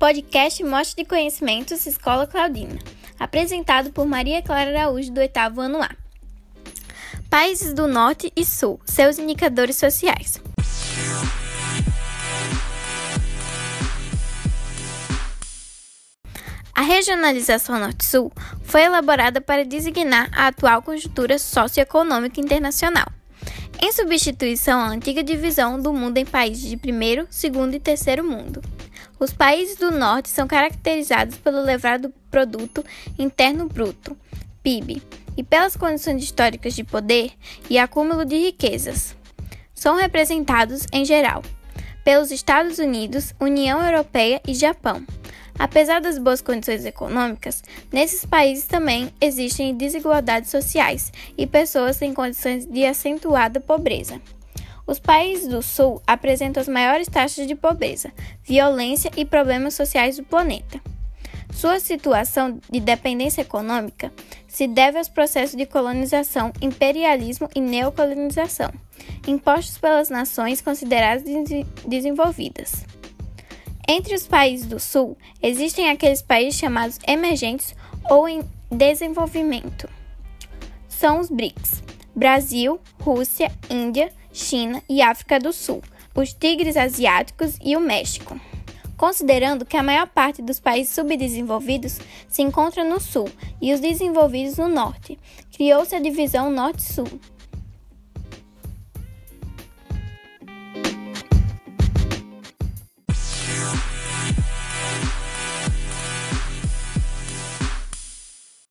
Podcast Mostra de Conhecimentos Escola Claudina, apresentado por Maria Clara Araújo, do oitavo ano A. Países do Norte e Sul, seus indicadores sociais. A regionalização Norte-Sul foi elaborada para designar a atual conjuntura socioeconômica internacional, em substituição à antiga divisão do mundo em países de primeiro, segundo e terceiro mundo. Os países do norte são caracterizados pelo elevado produto interno bruto, PIB, e pelas condições históricas de poder e acúmulo de riquezas. São representados, em geral, pelos Estados Unidos, União Europeia e Japão. Apesar das boas condições econômicas, nesses países também existem desigualdades sociais e pessoas em condições de acentuada pobreza. Os países do Sul apresentam as maiores taxas de pobreza, violência e problemas sociais do planeta. Sua situação de dependência econômica se deve aos processos de colonização, imperialismo e neocolonização, impostos pelas nações consideradas desenvolvidas. Entre os países do Sul, existem aqueles países chamados emergentes ou em desenvolvimento. São os BRICS: Brasil, Rússia, Índia, China e África do Sul, os tigres asiáticos e o México. Considerando que a maior parte dos países subdesenvolvidos se encontra no sul e os desenvolvidos no norte, criou-se a divisão Norte-Sul.